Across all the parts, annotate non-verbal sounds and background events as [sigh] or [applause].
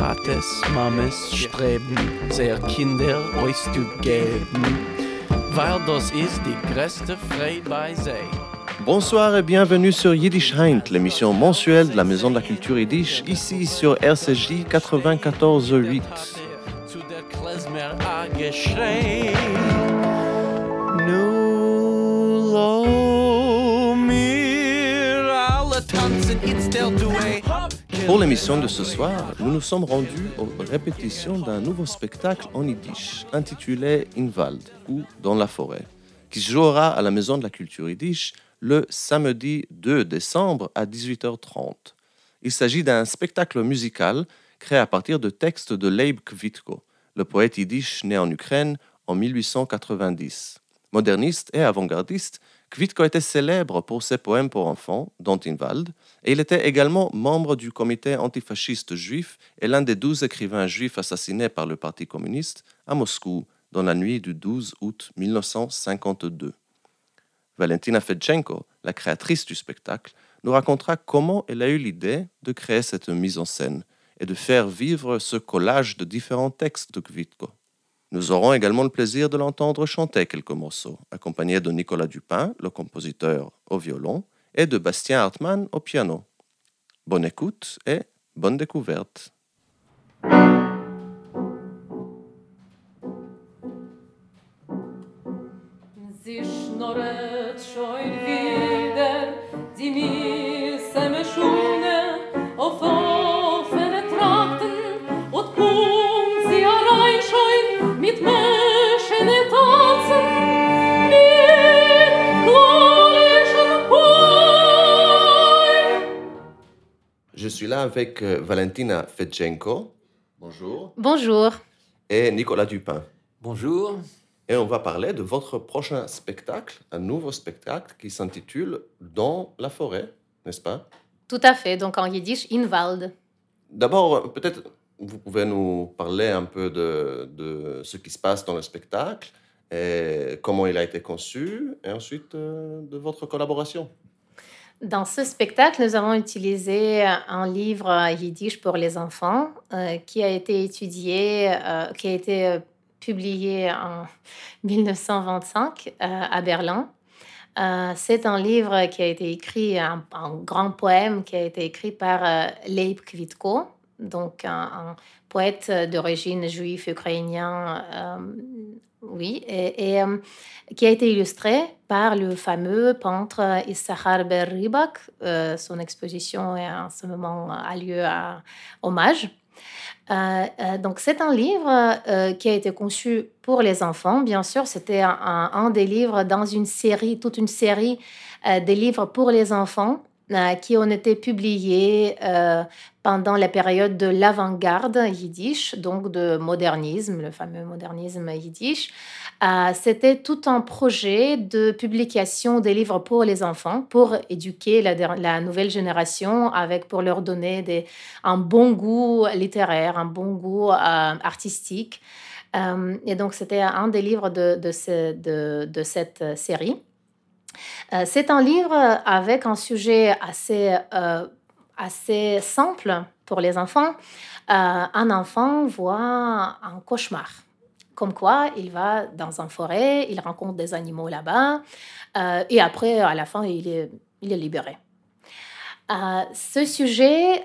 Tates, Mames streben, sehr Kinder euch zu geben, weil das ist die größte Freude bei sei. Bonsoir et bienvenue sur Yiddish Heint, l'émission mensuelle de la Maison de la Culture Yiddish, ici sur RCJ 94.8. Pour l'émission de ce soir, nous nous sommes rendus aux répétitions d'un nouveau spectacle en Yiddish, intitulé Inwald, ou Dans la forêt, qui jouera à la Maison de la Culture Yiddish le samedi 2 décembre à 18h30. Il s'agit d'un spectacle musical créé à partir de textes de Leib Kvitko, le poète yiddish né en Ukraine en 1890. Moderniste et avant-gardiste, Kvitko était célèbre pour ses poèmes pour enfants, dont Inwald, et il était également membre du comité antifasciste juif et l'un des douze écrivains juifs assassinés par le Parti communiste à Moscou dans la nuit du 12 août 1952. Valentina Fedchenko, la créatrice du spectacle, nous racontera comment elle a eu l'idée de créer cette mise en scène et de faire vivre ce collage de différents textes de Kvitko. Nous aurons également le plaisir de l'entendre chanter quelques morceaux, accompagné de Nicolas Dupin, le compositeur au violon, et de Bastien Hartmann au piano. Bonne écoute et bonne découverte. Suis là avec euh, Valentina Fedchenko. Bonjour. Bonjour. Et Nicolas Dupin. Bonjour. Et on va parler de votre prochain spectacle, un nouveau spectacle qui s'intitule Dans la forêt, n'est-ce pas? Tout à fait. Donc en yiddish, Inwald. D'abord, peut-être vous pouvez nous parler un peu de, de ce qui se passe dans le spectacle, et comment il a été conçu, et ensuite euh, de votre collaboration. Dans ce spectacle, nous avons utilisé un livre yiddish pour les enfants euh, qui a été étudié, euh, qui a été euh, publié en [laughs] 1925 euh, à Berlin. Euh, c'est un livre qui a été écrit, un, grand poème qui a été écrit par euh, Leib Kvitko, donc un, poète d'origine juive ukrainien, euh, oui, et, euh, qui a été illustré par le fameux peintre Issachar Ber Ribak. Euh, son exposition est en ce moment a lieu à hommage. Euh, euh, donc c'est un livre euh, qui a été conçu pour les enfants. Bien sûr, c'était un, un- des livres dans une série, toute une série euh, des livres pour les enfants euh, qui ont été publiés euh, pendant la période de l'avant-garde yiddish, donc de modernisme, le fameux modernisme yiddish. Euh, C'était tout un projet de publication des livres pour les enfants, pour éduquer la, nouvelle génération, avec pour leur donner un bon goût littéraire, un bon goût euh, artistique. Euh, et donc, c'était un des livres de, de, ce- de- de cette euh, série. Euh, c'est un livre avec un sujet assez, euh, assez simple pour les enfants. Euh, un enfant voit un cauchemar. Comme quoi, il va dans une forêt, il rencontre des animaux là-bas, et après, à la fin, il est, il est libéré. Ce sujet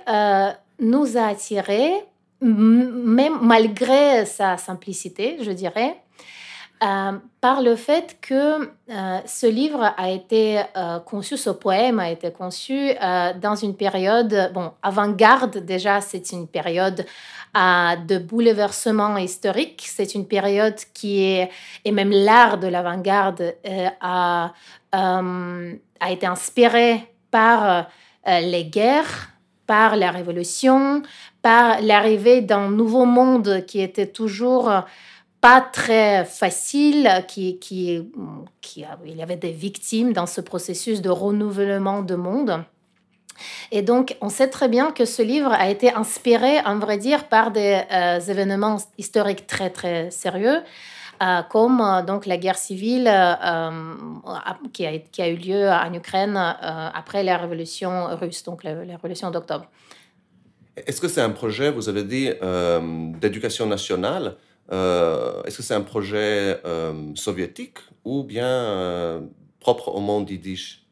nous a attirés, même malgré sa simplicité, je dirais, euh, par le fait que euh, ce livre a été euh, conçu, ce poème a été conçu dans une période, bon, avant-garde déjà, c'est une période de bouleversement historique, c'est une période qui est, et même l'art de l'avant-garde a, a été inspiré par les guerres, par la révolution, par l'arrivée d'un nouveau monde qui était toujours pas très facile, qui, qui, il y avait des victimes dans ce processus de renouvellement de monde. Et donc, on sait très bien que ce livre a été inspiré, à vrai dire, par des euh, événements historiques très, très sérieux, euh, comme euh, donc la guerre civile qui, a, qui, a, eu lieu en Ukraine après la révolution russe, donc la, révolution d'octobre. Est-ce que c'est un projet, vous avez dit, d'éducation nationale euh, Est-ce que c'est un projet euh, soviétique ou bien euh, propre au monde yiddish?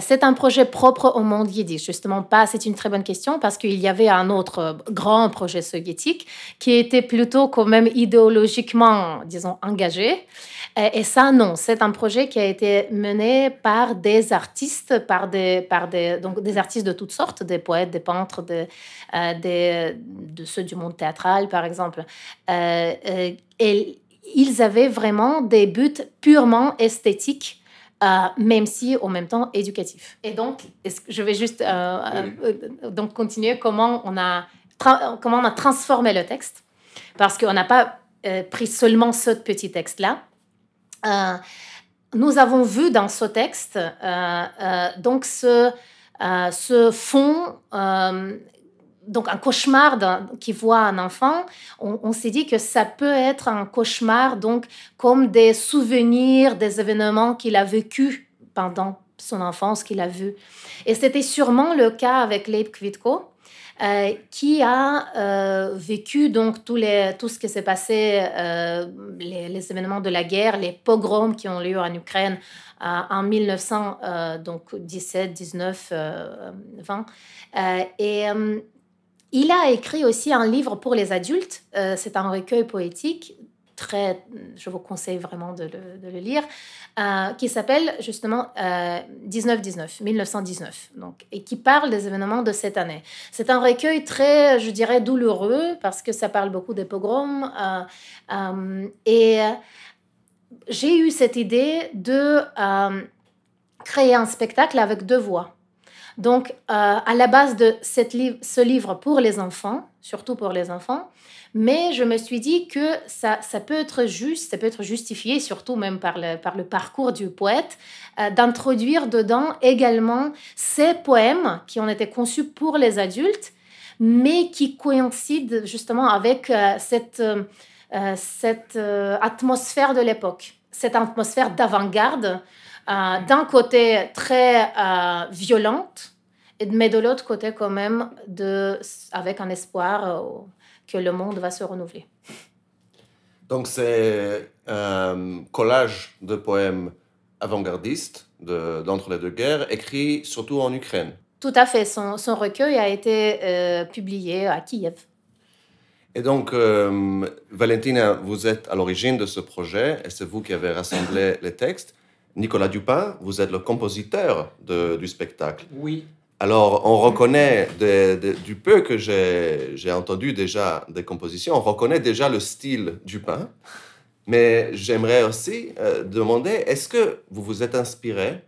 C'est un projet propre au monde yiddish. Justement, pas, c'est une très bonne question parce qu'il y avait un autre euh, grand projet soviétique qui était plutôt quand même idéologiquement, disons, engagé. Euh, Et ça, non, c'est un projet qui a été mené par des artistes, par des, par des, donc des artistes de toutes sortes, des poètes, des peintres, euh, de ceux du monde théâtral, par exemple. Euh, euh, et ils avaient vraiment des buts purement esthétiques euh, même si en même temps éducatif. Et donc, je vais juste euh, euh, donc continuer comment on a comment on a transformé le texte, parce qu'on n'a pas pris seulement ce petit texte là. Euh, nous avons vu dans ce texte donc ce ce fond. Donc un cauchemar qui voit un enfant, on, s'est dit que ça peut être un cauchemar donc comme des souvenirs des événements qu'il a vécu pendant son enfance, qu'il a vu. Et c'était sûrement le cas avec Leib Kvitko, euh, qui a euh, vécu donc tous les, tout ce qui s'est passé, euh, les, les événements de la guerre, les pogroms qui ont lieu en Ukraine en 1917, 19, euh, 20. Euh, et il a écrit aussi un livre pour les adultes. Euh, c'est un recueil poétique très, je vous conseille vraiment de le, lire, euh, qui s'appelle justement euh, 1919, 1919, donc, et qui parle des événements de cette année. C'est un recueil très, je dirais, douloureux parce que ça parle beaucoup des pogroms. et j'ai eu cette idée de créer un spectacle avec deux voix. Donc, euh, à la base de ce livre pour les enfants, surtout pour les enfants, mais je me suis dit que ça, peut être juste, ça peut être justifié, surtout même par le, par le parcours du poète, euh, d'introduire dedans également ces poèmes qui ont été conçus pour les adultes, mais qui coïncident justement avec euh, cette, atmosphère de l'époque, cette atmosphère d'avant-garde, euh, d'un côté très euh, violente, et- mais de l'autre côté quand même de, avec un espoir euh, que le monde va se renouveler. Donc c'est un collage de poèmes avant-gardistes de- d'entre les deux guerres, écrits surtout en Ukraine. Tout à fait, son, son recueil a été euh, publié à Kiev. Et donc, euh, Valentina, vous êtes à l'origine de ce projet et c'est vous qui avez rassemblé les textes. Nicolas Dupin, vous êtes le compositeur de- du spectacle. Oui. Alors, on reconnaît, des- des- du peu que j'ai entendu déjà des compositions, on reconnaît déjà le style Dupin. Mais j'aimerais aussi euh, demander, est-ce que vous vous êtes inspiré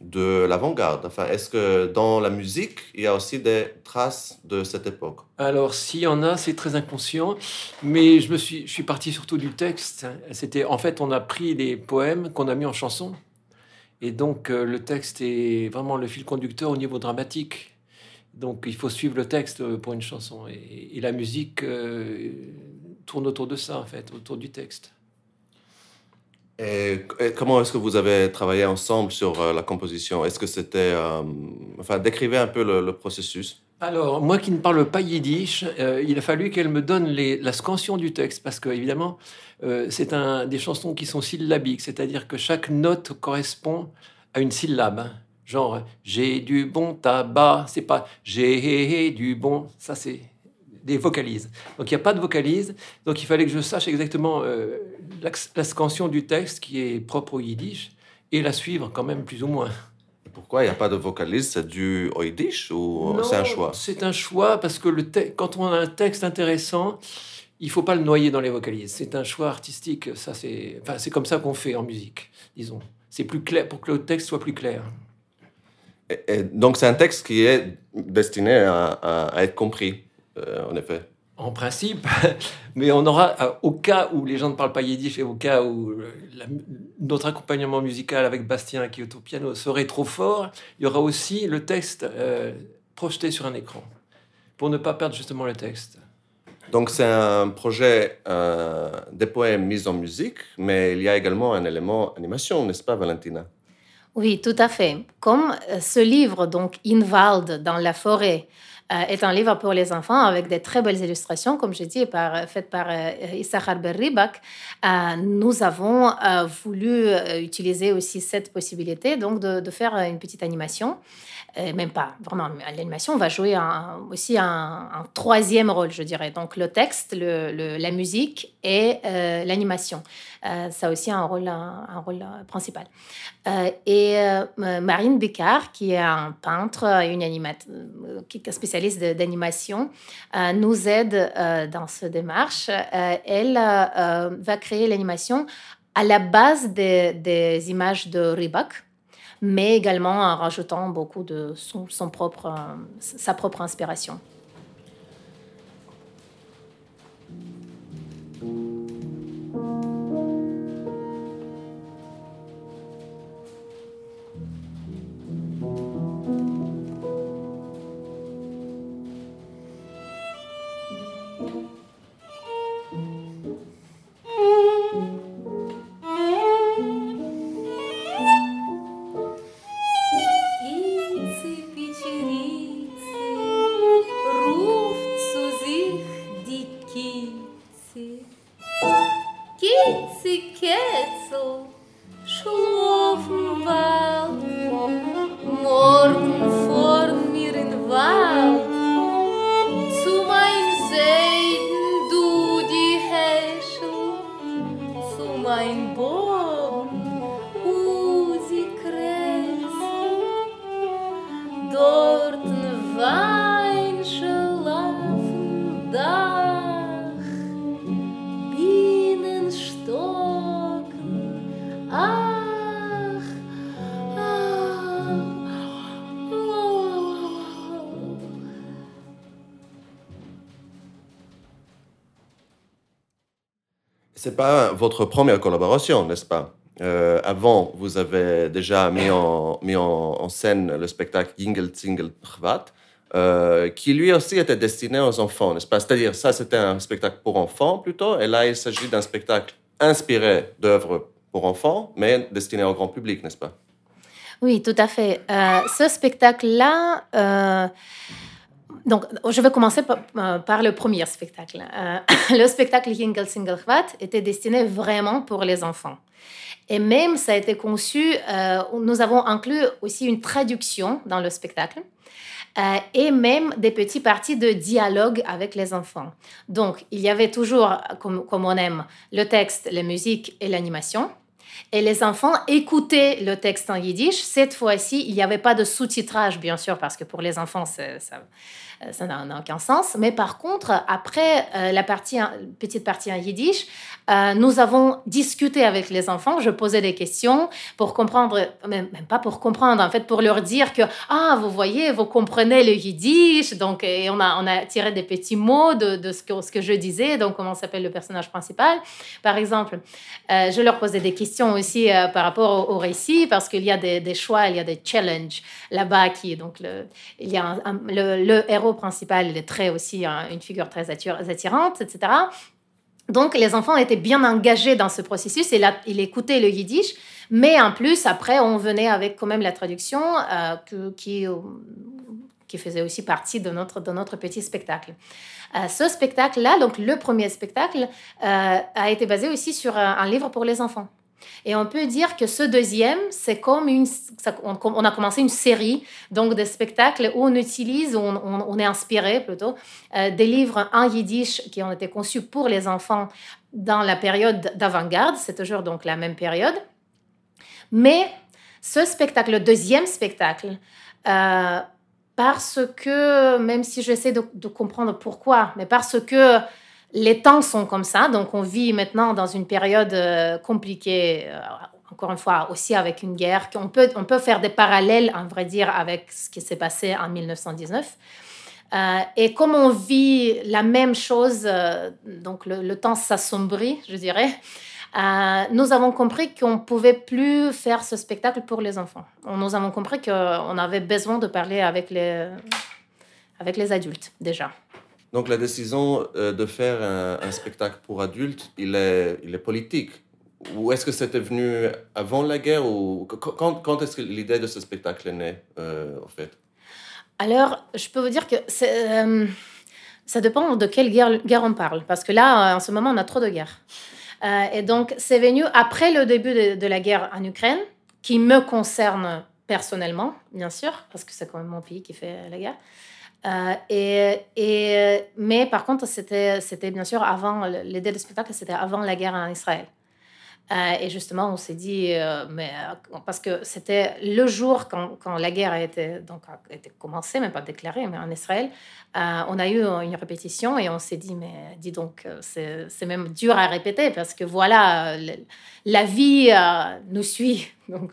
de l'avant-garde? Enfin, est-ce que dans la musique, il y a aussi des traces de cette époque? Alors, s'il y en a, c'est très inconscient, mais je, me suis, je suis parti surtout du texte. C'était, en fait, on a pris les poèmes qu'on a mis en chanson, et donc euh, le texte est vraiment le fil conducteur au niveau dramatique. Donc, il faut suivre le texte euh, pour une chanson, et, et la musique euh, tourne autour de ça, en fait, autour du texte. Et, et comment est-ce que vous avez travaillé ensemble sur euh, la composition? Est-ce que c'était... enfin, décrivez un peu le, le processus. Alors, moi qui ne parle pas yiddish, il a fallu qu'elle me donne les- la scansion du texte, parce que, évidemment, c'est un, des chansons qui sont syllabiques, c'est-à-dire que chaque note correspond à une syllabe. hein. Genre, j'ai du bon tabac, c'est pas j'ai du bon, ça c'est des vocalises. Donc, il n'y a pas de vocalise, donc il fallait que je sache exactement euh, la, scansion du texte qui est propre au yiddish et la suivre quand même plus ou moins. Pourquoi il n'y a pas de vocaliste C'est du au yiddish ou c'est un choix? C'est un choix parce que le quand on a un texte intéressant, il faut pas le noyer dans les vocalises. C'est un choix artistique. Ça, c'est, enfin, c'est comme ça qu'on fait en musique, disons. C'est plus clair pour que le texte soit plus clair. Et- et donc, c'est un texte qui est destiné à, à- à être compris, euh, en effet. En principe, [laughs] mais on aura, euh, au cas où les gens ne parlent pas yiddish et au cas où euh, la- notre accompagnement musical avec Bastien qui est au piano serait trop fort, il y aura aussi le texte euh, projeté sur un écran pour ne pas perdre justement le texte. Donc, c'est un projet euh, des poèmes mis en musique, mais il y a également un élément animation, n'est-ce pas, Valentina? Oui, tout à fait. Comme euh, ce livre, donc Inwald, dans la forêt, est un livre pour les enfants avec des très belles illustrations, comme dit, par, faites par Issachar Berribak. nous avons voulu utiliser aussi cette possibilité donc de, faire une petite animation. Euh, même pas vraiment l'animation, va jouer aussi un, troisième rôle, je dirais. Donc le texte, la musique et euh, l'animation. Euh, ça a aussi un rôle, un, rôle principal. et Marine Bécard, qui est un peintre, une qui est spécialiste d'animation, nous aide dans cette démarche. elle va créer l'animation à la base des, images de Reebok mais également en rajoutant beaucoup de son, propre, euh, sa propre inspiration. C'est pas votre première collaboration, n'est-ce pas? Euh, Avant, vous avez déjà mis en, mis en, scène le spectacle Jingle Single Chvat, euh, qui lui aussi était destiné aux enfants, n'est-ce pas? C'est-à-dire, ça, c'était un spectacle pour enfants plutôt, et là, il s'agit d'un spectacle inspiré d'œuvres pour enfants, mais destiné au grand public, n'est-ce pas? Oui, tout à fait. Euh, ce spectacle-là donc, je vais commencer euh, par, le premier spectacle. Euh, [laughs] le spectacle Jingle Single était destiné vraiment pour les enfants. Et même, ça a été conçu, euh, nous avons inclus aussi une traduction dans le spectacle. et même des petits parties de dialogue avec les enfants. Donc, il y avait toujours, comme, comme on aime, le texte, la musique et l'animation. Et les enfants écoutaient le texte en yiddish. Cette fois-ci, il n'y avait pas de sous-titrage, bien sûr, parce que pour les enfants, ça, ça n'a aucun sens. Mais par contre, après euh, la partie, petite partie en yiddish, euh, nous avons discuté avec les enfants. Je posais des questions pour comprendre, même, pas pour comprendre, en fait, pour leur dire que, ah, vous voyez, vous comprenez le yiddish. Donc, on, a, tiré des petits mots de, ce, que, je disais. Donc, comment s'appelle le personnage principal, par exemple. je leur posais des questions aussi par rapport au, récit, parce qu'il y a des, choix, il y a des challenges là-bas qui, donc, il y a le héros principal, est très aussi une figure très attirante, etc. Donc les enfants étaient bien engagés dans ce processus et là, il écoutait le yiddish, mais en plus, après, on venait avec quand même la traduction euh, qui, qui faisait aussi partie de notre, de notre petit spectacle. Euh, ce spectacle-là, donc le premier spectacle, euh, a été basé aussi sur un livre pour les enfants. Et on peut dire que ce deuxième, c'est comme une, on, a commencé une série donc de spectacles où on utilise, on, on, est inspiré plutôt euh, des livres en yiddish qui ont été conçus pour les enfants dans la période d'avant-garde. C'est toujours donc la même période. Mais ce spectacle, le deuxième spectacle, euh, parce que, même si j'essaie de comprendre pourquoi, mais parce que les temps sont comme ça, donc on vit maintenant dans une période euh, compliquée, euh, encore une fois, aussi avec une guerre, qu'on peut, on peut faire des parallèles, en vrai dire, avec ce qui s'est passé en 1919. Euh, et comme on vit la même chose, donc le, temps s'assombrit, je dirais, nous avons compris qu'on ne pouvait plus faire ce spectacle pour les enfants. Nous avons compris qu'on avait besoin de parler avec les, avec les adultes déjà. Donc la décision euh, de faire un, spectacle pour adultes, il est, il est politique. Ou est-ce que c'était venu avant la guerre ou quand, quand est-ce que l'idée de ce spectacle est née, euh, en fait? Alors, je peux vous dire que euh, ça dépend de quelle guerre, guerre, on parle. Parce que là, en ce moment, on a trop de guerres. Euh, et donc, c'est venu après le début de, la guerre en Ukraine, qui me concerne personnellement, bien sûr, parce que c'est quand même mon pays qui fait la guerre. Euh, et, et, mais par contre, c'était, c'était bien sûr avant, l'idée du spectacle, c'était avant la guerre en Israël. Euh, et justement, on s'est dit, euh, mais, parce que c'était le jour quand, quand, la guerre a été, donc, a été commencée, même pas déclarée, mais en Israël, on a eu une répétition et on s'est dit, mais dis donc, c'est, c'est même dur à répéter parce que voilà, la vie nous suit. [laughs] Donc,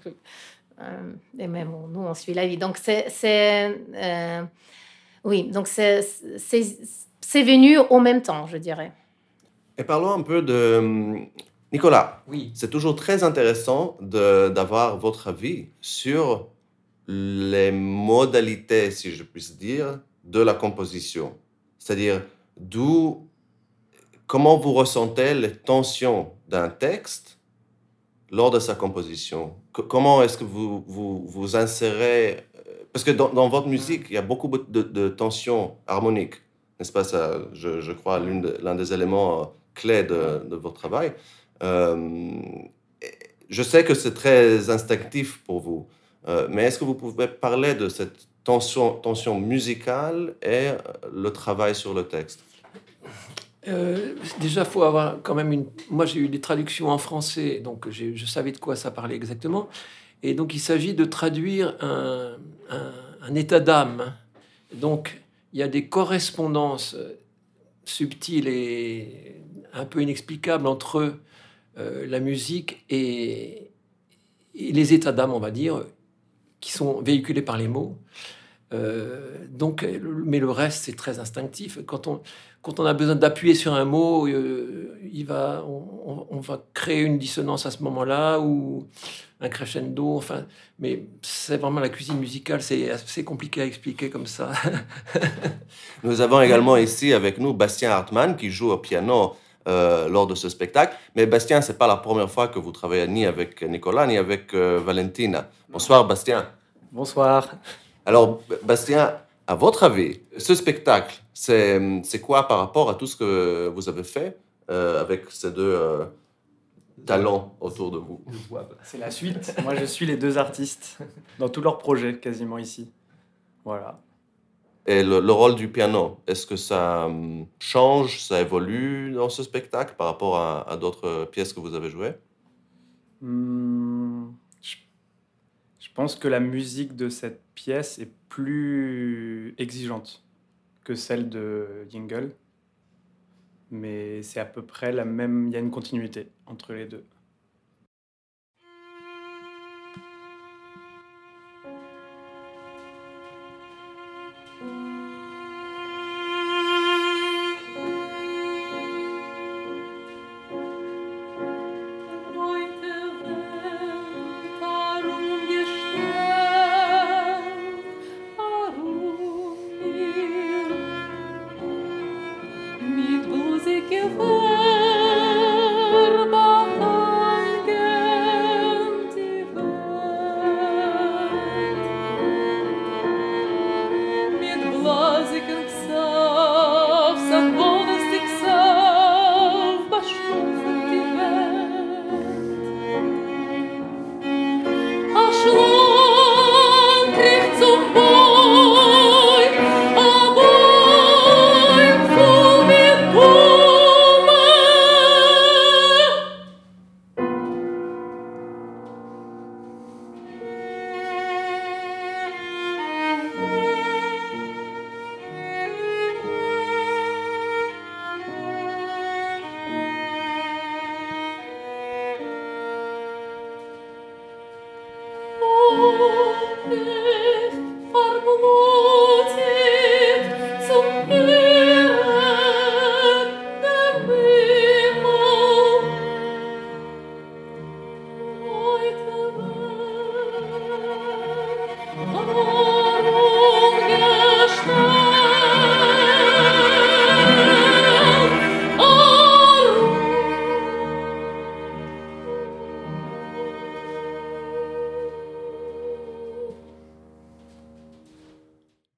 et même nous, on suit la vie. Donc, c'est oui, donc c'est venu au même temps, je dirais. Et parlons un peu de... Nicolas, oui. c'est toujours très intéressant d'avoir votre avis sur les modalités, si je puis dire, de la composition. C'est-à-dire, d'où, comment vous ressentez les tensions d'un texte lors de sa composition? Comment est-ce que vous, vous, vous insérez parce que dans, votre musique, il y a beaucoup de, tensions harmoniques, n'est-ce pas? Je, crois, l'un des éléments euh, clés de, votre travail. Euh, je sais que c'est très instinctif pour vous, euh, mais est-ce que vous pouvez parler de cette tension, tension musicale et le travail sur le texte? Déjà, il faut avoir quand même une. Moi, j'ai eu des traductions en français, donc je savais de quoi ça parlait exactement. Et donc, il s'agit de traduire un, état d'âme. Donc, il y a des correspondances subtiles et un peu inexplicables entre euh, la musique et, les états d'âme, on va dire, qui sont véhiculés par les mots. Euh, donc, mais le reste, c'est très instinctif. Quand on, quand on a besoin d'appuyer sur un mot, euh, il va, on, on, va créer une dissonance à ce moment-là ou un crescendo. Enfin, mais c'est vraiment la cuisine musicale, c'est assez compliqué à expliquer comme ça. [laughs] nous avons également ici avec nous Bastien Hartmann qui joue au piano euh, lors de ce spectacle. Mais Bastien, c'est pas la première fois que vous travaillez ni avec Nicolas ni avec euh, Valentina. Bonsoir Bastien. Bonsoir. Alors Bastien, à votre avis, ce spectacle, c'est quoi par rapport à tout ce que vous avez fait euh, avec ces deux talent autour de vous? C'est la suite. Moi, je suis les deux artistes dans tous leurs projets, quasiment ici. Voilà. Et le, rôle du piano, est-ce que ça hum, change, ça évolue dans ce spectacle par rapport à, d'autres pièces que vous avez jouées? Je pense que la musique de cette pièce est plus exigeante que celle de Jingle mais c'est à peu près la même, il y a une continuité entre les deux.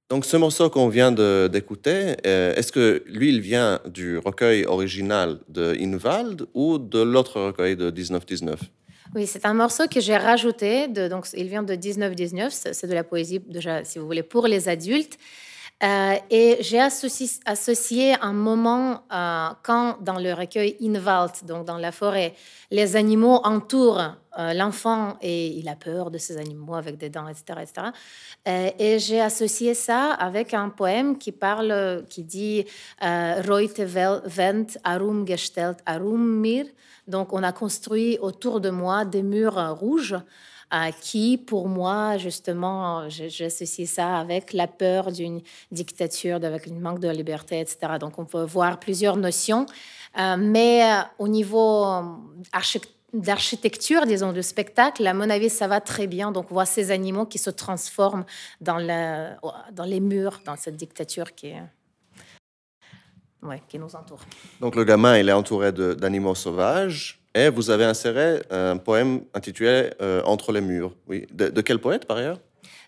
Donc ce morceau qu'on vient d'écouter, euh, est-ce que lui, il vient du recueil original de Invald ou de l'autre recueil de 1919 oui, c'est un morceau que j'ai rajouté. Donc, il vient de 1919. C'est de la poésie, déjà, si vous voulez, pour les adultes. Euh, et j'ai associé, un moment euh, quand, dans le recueil Invald, donc dans la forêt, les animaux entourent euh, l'enfant et il a peur de ces animaux avec des dents, etc. etc. et j'ai associé ça avec un poème qui parle, qui dit Reute Vent Arum Gestelt Arum Mir. Donc, on a construit autour de moi des murs rouges qui, pour moi, justement, j'associe ça avec la peur d'une dictature, avec une manque de liberté, etc. Donc, on peut voir plusieurs notions. Euh, mais euh, au niveau euh, d'architecture, disons, de spectacle, à mon avis, ça va très bien. Donc, on voit ces animaux qui se transforment dans, les murs, dans cette dictature qui qui nous entoure. Donc le gamin, il est entouré d'animaux sauvages. Et vous avez inséré un poème intitulé euh, Entre les murs. Oui. De, quel poète, par ailleurs?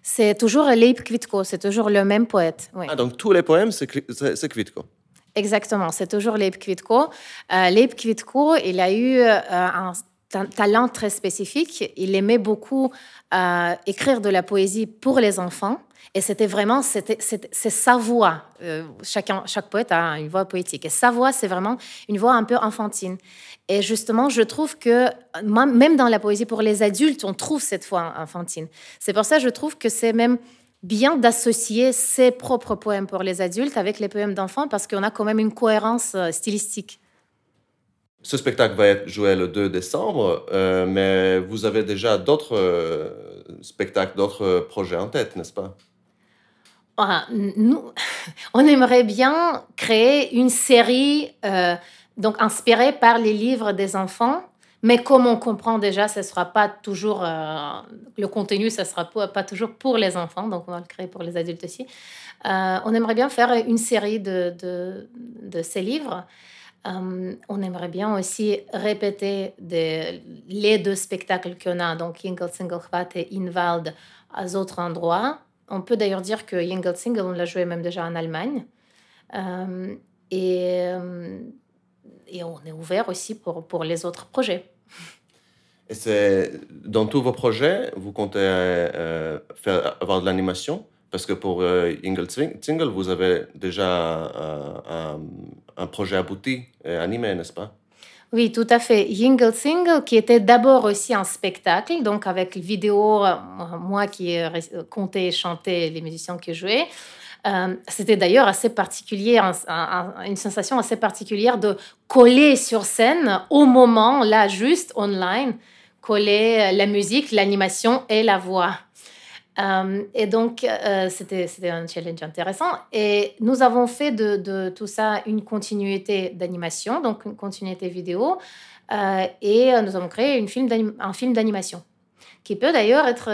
C'est toujours Leib Kvitko, c'est toujours le même poète. Ah, donc tous les poèmes, c'est Kvitko Exactement, c'est toujours Leib Kvitko. Euh, Leib Kvitko, il a eu euh, un talent très spécifique. Il aimait beaucoup euh, écrire de la poésie pour les enfants. Et c'était vraiment, c'est sa voix. Euh, chacun, chaque poète a une voix poétique. Et sa voix, c'est vraiment une voix un peu enfantine. Et justement, je trouve que même dans la poésie pour les adultes, on trouve cette voix enfantine. C'est pour ça que je trouve que c'est même bien d'associer ses propres poèmes pour les adultes avec les poèmes d'enfants parce qu'on a quand même une cohérence euh, stylistique. Ce spectacle va être joué le 2 décembre, euh, mais vous avez déjà d'autres euh, spectacles, d'autres projets en tête, n'est-ce pas? Ah, nous, [laughs] On aimerait bien créer une série euh, donc inspirée par les livres des enfants, mais comme on comprend déjà, ce sera pas toujours le contenu, ce sera pas, toujours pour les enfants, donc on va le créer pour les adultes aussi. on aimerait bien faire une série de ces livres. Euh, on aimerait bien aussi répéter les deux spectacles qu'on a, donc Jingle Single et Inwald, à d'autres endroits. On peut d'ailleurs dire que Jingle Single, on l'a joué même déjà en Allemagne. Euh, et, euh, et, on est ouvert aussi pour, les autres projets. Et c'est dans tous vos projets, vous comptez avoir de l'animation? Parce que pour euh, Ingle Single, vous avez déjà un, projet abouti et animé, n'est-ce pas? Oui, tout à fait. Jingle Single, qui était d'abord aussi un spectacle, donc avec vidéo, euh, moi qui comptais et chantais les musiciens qui jouaient. Euh, c'était d'ailleurs assez particulier, une sensation assez particulière de coller sur scène au moment, là, juste online, coller la musique, l'animation et la voix. Euh, et donc, euh, c'était un challenge intéressant. Et nous avons fait de, tout ça une continuité d'animation, donc une continuité vidéo. Euh, et nous avons créé une film un film d'animation qui peut d'ailleurs être.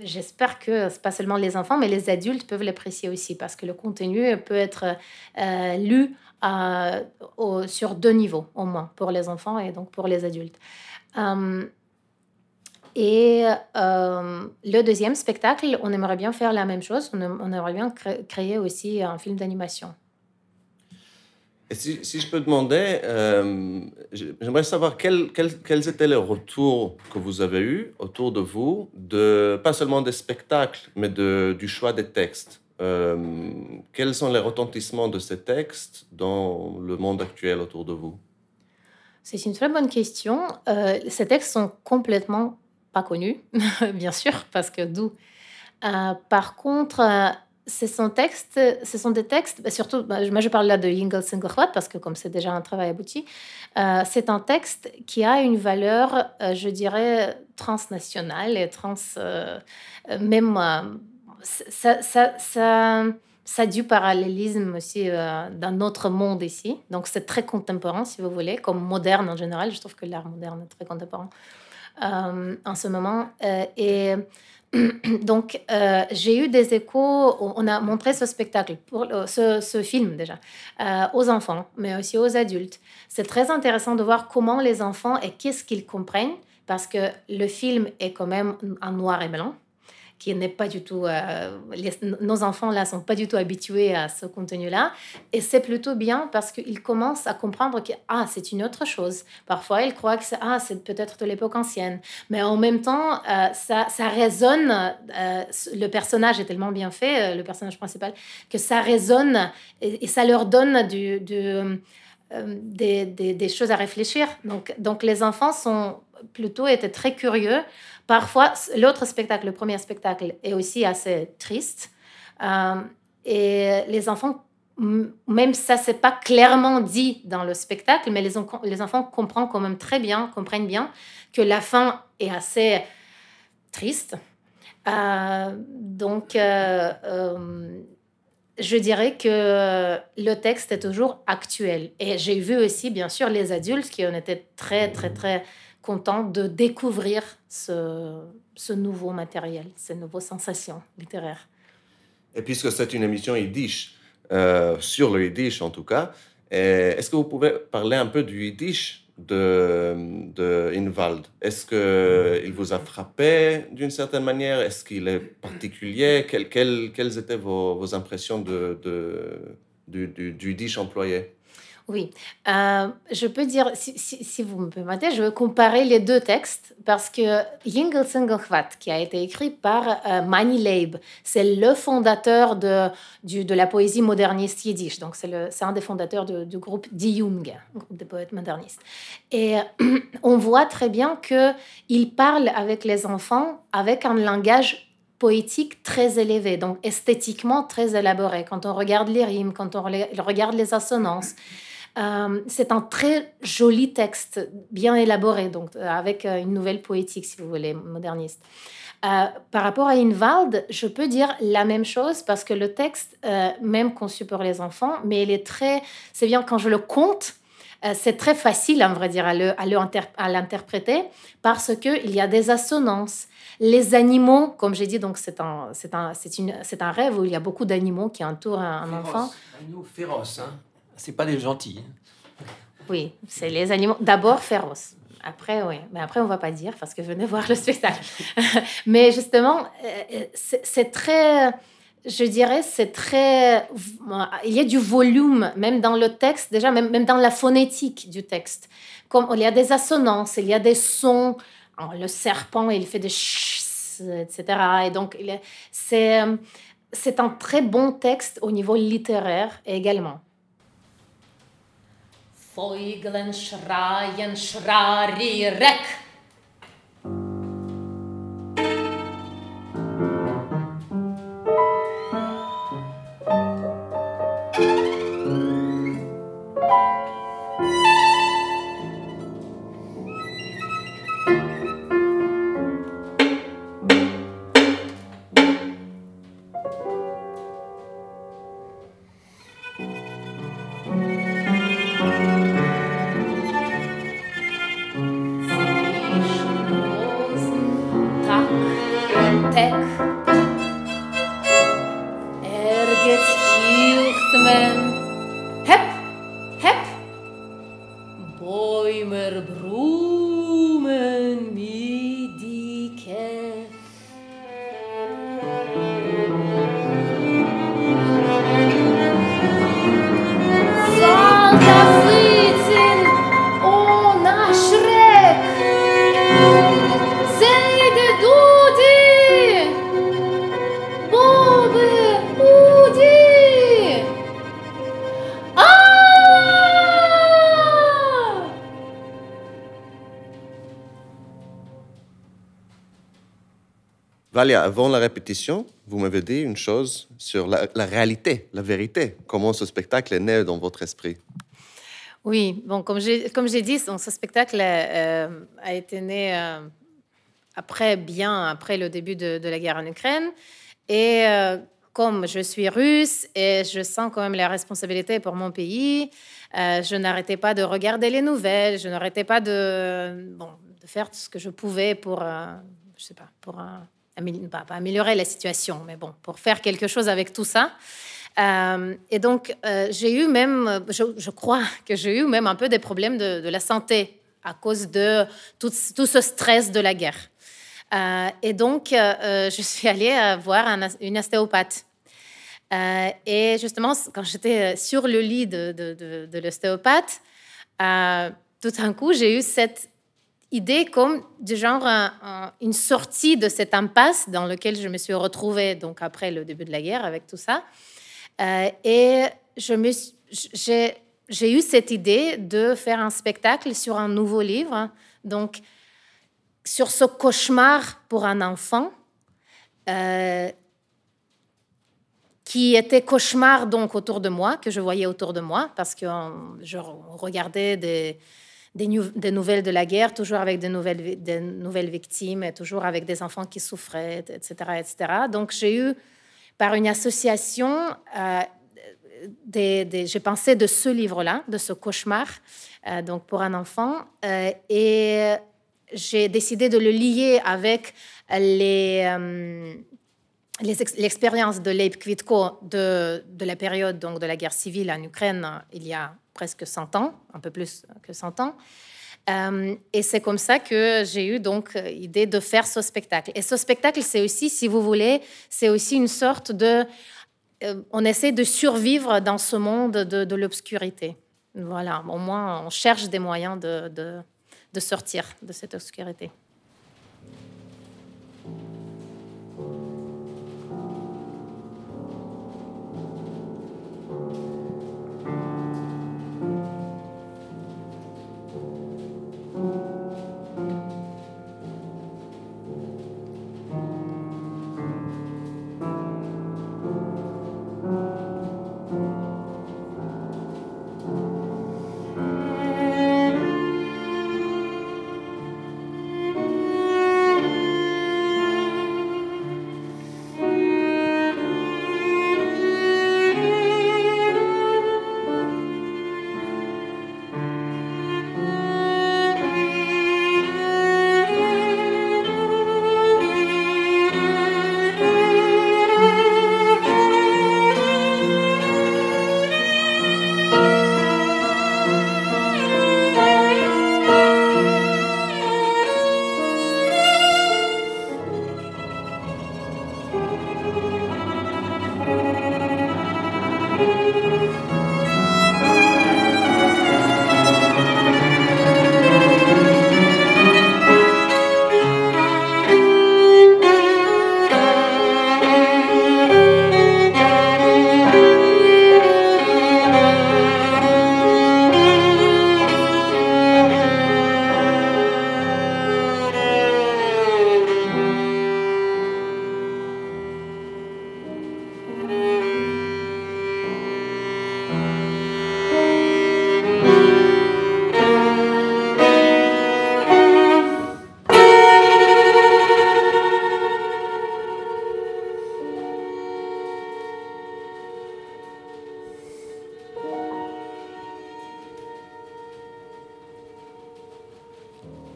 J'espère que ce pas seulement les enfants, mais les adultes peuvent l'apprécier aussi parce que le contenu peut être lu sur deux niveaux au moins, pour les enfants et donc pour les adultes. Et euh, le deuxième spectacle, on aimerait bien faire la même chose. On, aimerait bien créer aussi un film d'animation. Si, si, je peux demander, euh, j'aimerais savoir quels, quels, étaient les retours que vous avez eus autour de vous, de, pas seulement des spectacles, mais de, du choix des textes. Euh, quels sont les retentissements de ces textes dans le monde actuel autour de vous? C'est une très bonne question. ces textes sont complètement pas connu, [laughs] bien sûr, parce que d'où. Euh, par contre, euh, ce sont, textes, ce sont des textes, bah, surtout, bah, moi je parle là de Jingle Single parce que comme c'est déjà un travail abouti, euh, c'est un texte qui a une valeur, je dirais, transnationale et trans. même. ça, ça, ça, ça du parallélisme aussi d'un autre monde ici. Donc c'est très contemporain, si vous voulez, comme moderne en général. Je trouve que l'art moderne est très contemporain. Euh, en ce moment. Euh, et [clears throat] donc, euh, j'ai eu des échos. On a montré ce spectacle, pour, ce, ce, film déjà, aux enfants, mais aussi aux adultes. C'est très intéressant de voir comment les enfants et qu'est-ce qu'ils comprennent, parce que le film est quand même en noir et blanc. Qui n'est pas du tout. Euh, nos enfants là sont pas du tout habitués à ce contenu-là, et c'est plutôt bien parce qu'ils commencent à comprendre que ah c'est une autre chose. Parfois ils croient que c'est ah c'est peut-être de l'époque ancienne, mais en même temps euh, ça, ça résonne. Euh, le personnage est tellement bien fait, le personnage principal, que ça résonne et, ça leur donne du, des, des, des, choses à réfléchir. Donc, donc les enfants sont plutôt étaient très curieux Parfois, l'autre spectacle, le premier spectacle, est aussi assez triste. Euh, et les enfants, même ça, c'est pas clairement dit dans le spectacle, mais les, les enfants comprennent quand même très bien, comprennent bien que la fin est assez triste. Euh, donc, euh, je dirais que le texte est toujours actuel. Et j'ai vu aussi, bien sûr, les adultes qui en étaient très, très, très content de découvrir ce, nouveau matériel, ces nouvelles sensations littéraires. Et puisque c'est une émission yiddish, euh, sur le yiddish en tout cas, est-ce que vous pouvez parler un peu du yiddish de, de Inwald? Est-ce qu'il vous a frappé d'une certaine manière? Est-ce qu'il est particulier? Quelles, étaient vos, impressions de, du, du, du yiddish employé? Oui, euh, je peux dire, si, vous me permettez, je veux comparer les deux textes parce que Yingel qui a été écrit par euh, Mani Leib, c'est le fondateur de, du, de la poésie moderniste yiddish. Donc, c'est un des fondateurs du groupe Die groupe de poètes modernistes. Et [clears throat] on voit très bien qu'il parle avec les enfants avec un langage poétique très élevé, donc esthétiquement très élaboré. Quand on regarde les rimes, quand on regarde les assonances, euh, c'est un très joli texte, bien élaboré, donc euh, avec euh, une nouvelle poétique, si vous voulez, moderniste. par rapport à Inwald, je peux dire la même chose parce que le texte, même conçu pour les enfants, mais il est très, c'est bien quand je le compte, c'est très facile, en vrai dire, à, le, à l'interpréter parce qu'il y a des assonances. Les animaux, comme j'ai dit, donc c'est un, un, un rêve où il y a beaucoup d'animaux qui entourent un, un enfant. Féroces, hein c'est pas des gentils. Hein. Oui, c'est les animaux d'abord féroces. Après, oui. Mais après, on va pas dire parce que venez voir le spectacle. [laughs] Mais justement, euh, c'est très, je dirais, c'est très. Il y a du volume, même dans le texte, déjà, même, même dans la phonétique du texte. Comme il y a des assonances, il y a des sons. le serpent, il fait des ch, etc. Et donc, c'est un très bon texte au niveau littéraire également. Vögeln schreien Schrari Reck. Avant la répétition, vous m'avez dit une chose sur la, réalité, la vérité, comment ce spectacle est né dans votre esprit? Oui, bon, comme j'ai, dit, ce spectacle euh, a été né euh, après, bien après le début de, la guerre en Ukraine. Et euh, comme je suis russe et je sens quand même la responsabilité pour mon pays, je n'arrêtais pas de regarder les nouvelles, je n'arrêtais pas de, bon, de faire tout ce que je pouvais pour, je sais pas, pour pas, améliorer la situation, mais bon, pour faire quelque chose avec tout ça. Euh, et donc, euh, j'ai eu même, je, crois que j'ai eu même un peu des problèmes de, la santé à cause de tout, ce stress de la guerre. et donc, je suis allée voir une ostéopathe. et justement, quand j'étais sur le lit de l'ostéopathe, tout d'un coup, j'ai eu cette idée comme du genre une sortie de cette impasse dans laquelle je me suis retrouvée donc après le début de la guerre avec tout ça. Euh, et j'ai, eu cette idée de faire un spectacle sur un nouveau livre, donc sur ce cauchemar pour un enfant. Euh, qui était cauchemar donc autour de moi, que je voyais autour de moi, parce que je regardais des, nouvelles de la guerre, toujours avec des nouvelles, des nouvelles victimes, toujours avec des enfants qui souffraient, etc. etc. Donc j'ai eu, par une association, euh, j'ai pensé de ce livre-là, de ce cauchemar, euh, donc pour un enfant, euh, et j'ai décidé de le lier avec l'expérience de Leib Kvitko de, de, la période donc, de la guerre civile en Ukraine il y a presque 100 ans, un peu plus que 100 ans. Euh, et c'est comme ça que j'ai eu donc l'idée de faire ce spectacle. Et ce spectacle, c'est aussi, si vous voulez, c'est aussi une sorte de... Euh, on essaie de survivre dans ce monde de, l'obscurité. Voilà, au moins on cherche des moyens de, de sortir de cette obscurité.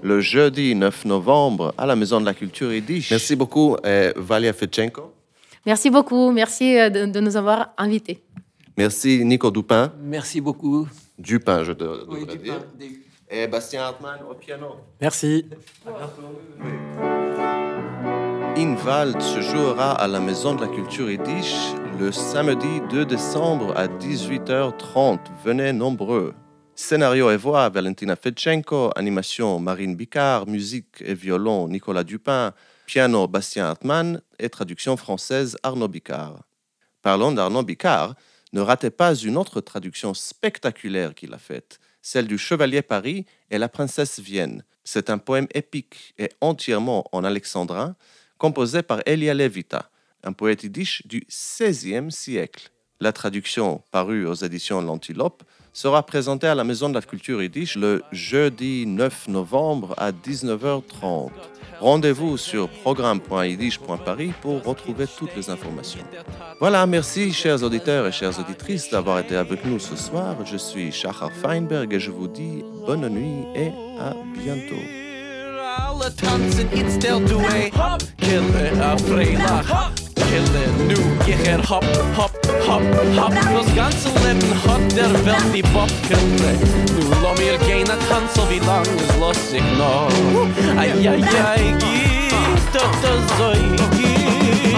Le jeudi 9 novembre à la Maison de la Culture Yiddish. Merci beaucoup, euh, Valia Fetchenko. Merci beaucoup. Merci euh, de, nous avoir invités. Merci, Nico Dupin. Merci beaucoup. Dupin, je devrais oui, dire. Et Bastien Hartmann au piano. Merci. Inwald se jouera à la Maison de la Culture Yiddish le samedi 2 décembre à 18h30. Venez nombreux. Scénario et voix, Valentina Fedchenko. Animation, Marine Bicard. Musique et violon, Nicolas Dupin. Piano, Bastien Hartmann. Et traduction française, Arnaud Bicard. Parlons d'Arnaud Bicard. Ne ratez pas une autre traduction spectaculaire qu'il a faite, celle du Chevalier Paris et la Princesse Vienne. C'est un poème épique et entièrement en alexandrin, composé par Elia Levita, un poète yiddish du XVIe siècle. La traduction, parue aux éditions L'Antilope, sera présentée à la Maison de la Culture Yiddish le jeudi 9 novembre à 19h30. Rendez-vous sur programme.yiddish.paris pour retrouver toutes les informations. Voilà, merci chers auditeurs et chères auditrices d'avoir été avec nous ce soir. Je suis Shachar Feinberg et je vous dis bonne nuit et à bientôt. Kille nu ich er hopp, hopp, hopp, hopp Das ganze Leben hat der Welt die Bob Kille Nu lo mir gehen a tanzel wie lang is los ich noch Ai, ai, ai, ai, doch das so geht.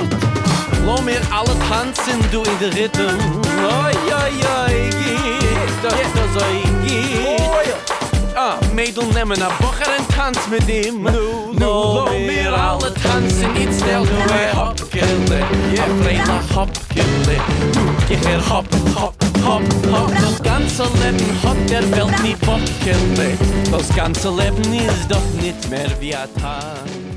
Lass mir alle tanzen, du in der Rhythm. Oi, oi, oi, geht doch das so geht. Ah, Mädel nehmen a Bocher en tanz mit ihm. Nu, nu, lo mir alle tanzen Jetzt stell du ein Hopkille Ja, Freila Hopkille Ich her Hop, Hop, Hop, Hop Das ganze Leben hat der Welt nie Hopkille Das ganze Leben ist doch nicht mehr wie ein Tag